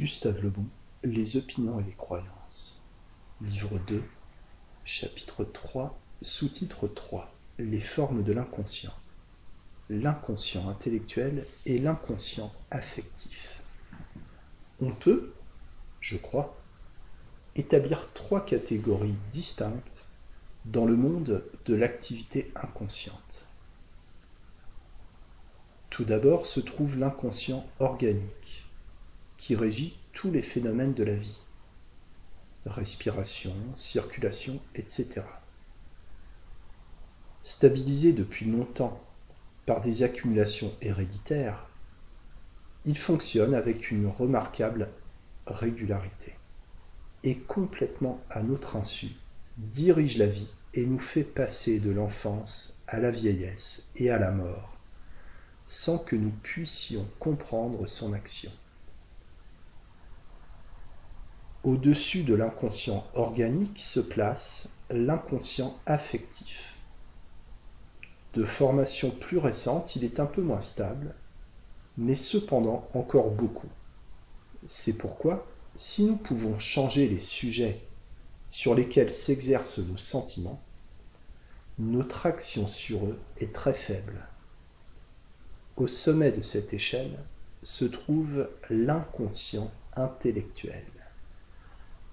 Gustave Lebon, Les opinions et les croyances. Livre 2, chapitre 3, sous-titre 3, Les formes de l'inconscient. L'inconscient intellectuel et l'inconscient affectif. On peut, je crois, établir trois catégories distinctes dans le monde de l'activité inconsciente. Tout d'abord se trouve l'inconscient organique, qui régit tous les phénomènes de la vie, respiration, circulation, etc. Stabilisé depuis longtemps par des accumulations héréditaires, il fonctionne avec une remarquable régularité et complètement à notre insu dirige la vie et nous fait passer de l'enfance à la vieillesse et à la mort sans que nous puissions comprendre son action. Au-dessus de l'inconscient organique se place l'inconscient affectif. De formation plus récente, il est un peu moins stable, mais cependant encore beaucoup. C'est pourquoi, si nous pouvons changer les sujets sur lesquels s'exercent nos sentiments, notre action sur eux est très faible. Au sommet de cette échelle se trouve l'inconscient intellectuel.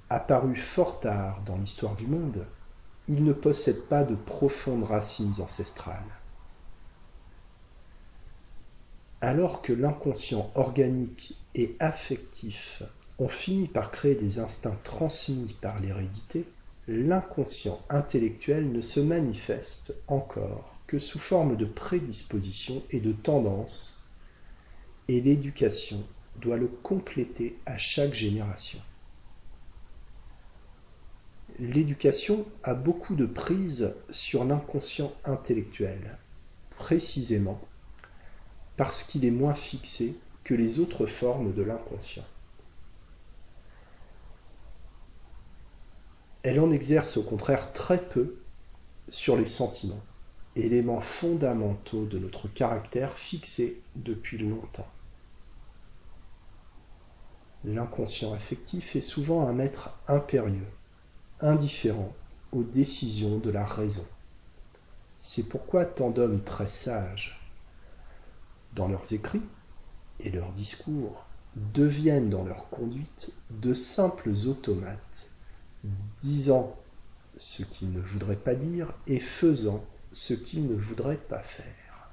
Apparu fort tard dans l'histoire du monde, il ne possède pas de profondes racines ancestrales. Alors que l'inconscient organique et affectif ont fini par créer des instincts transmis par l'hérédité, l'inconscient intellectuel ne se manifeste encore que sous forme de prédisposition et de tendance, et l'éducation doit le compléter à chaque génération. L'éducation a beaucoup de prise sur l'inconscient intellectuel, précisément parce qu'il est moins fixé que les autres formes de l'inconscient. Elle en exerce au contraire très peu sur les sentiments, éléments fondamentaux de notre caractère fixé depuis longtemps. L'inconscient affectif est souvent un maître impérieux, indifférent aux décisions de la raison. C'est pourquoi tant d'hommes très sages, dans leurs écrits et leurs discours, deviennent dans leur conduite de simples automates disant ce qu'il ne voudrait pas dire et faisant ce qu'il ne voudrait pas faire.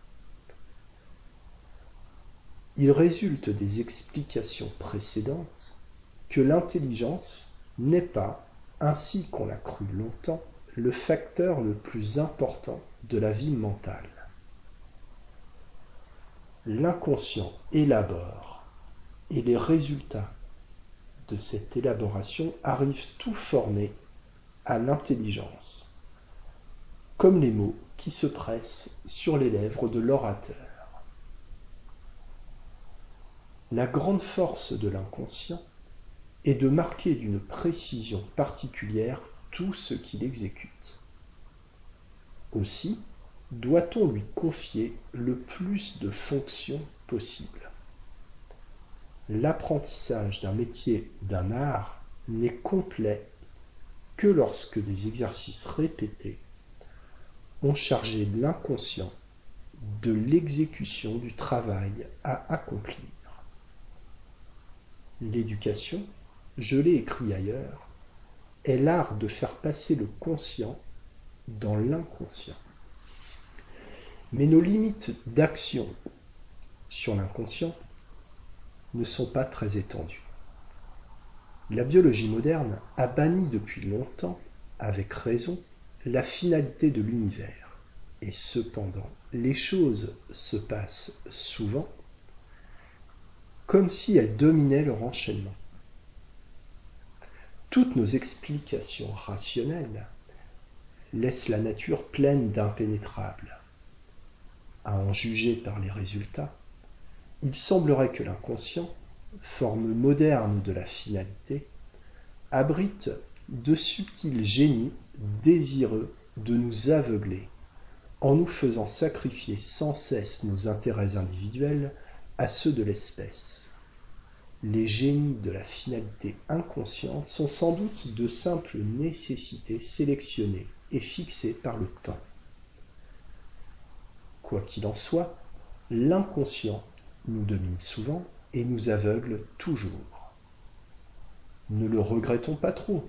Il résulte des explications précédentes que l'intelligence n'est pas, ainsi qu'on l'a cru longtemps, le facteur le plus important de la vie mentale. L'inconscient élabore et les résultats de cette élaboration arrivent tout formés à l'intelligence, comme les mots qui se pressent sur les lèvres de l'orateur. La grande force de l'inconscient est de marquer d'une précision particulière tout ce qu'il exécute. Aussi doit-on lui confier le plus de fonctions possibles l'apprentissage d'un métier, d'un art, n'est complet que lorsque des exercices répétés ont chargé l'inconscient de l'exécution du travail à accomplir. L'éducation, je l'ai écrit ailleurs, est l'art de faire passer le conscient dans l'inconscient. Mais nos limites d'action sur l'inconscient ne sont pas très étendues. La biologie moderne a banni depuis longtemps, avec raison, la finalité de l'univers. Et cependant, les choses se passent souvent comme si elles dominaient leur enchaînement. Toutes nos explications rationnelles laissent la nature pleine d'impénétrables. À en juger par les résultats, il semblerait que l'inconscient, forme moderne de la finalité, abrite de subtils génies désireux de nous aveugler en nous faisant sacrifier sans cesse nos intérêts individuels à ceux de l'espèce. Les génies de la finalité inconsciente sont sans doute de simples nécessités sélectionnées et fixées par le temps. Quoi qu'il en soit, l'inconscient nous domine souvent et nous aveugle toujours. Ne le regrettons pas trop,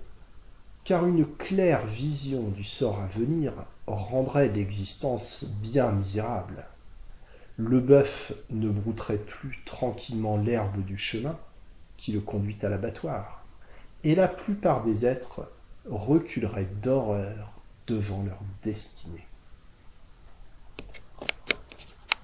car une claire vision du sort à venir rendrait l'existence bien misérable le bœuf ne brouterait plus tranquillement l'herbe du chemin qui le conduit à l'abattoir, et la plupart des êtres reculeraient d'horreur devant leur destinée.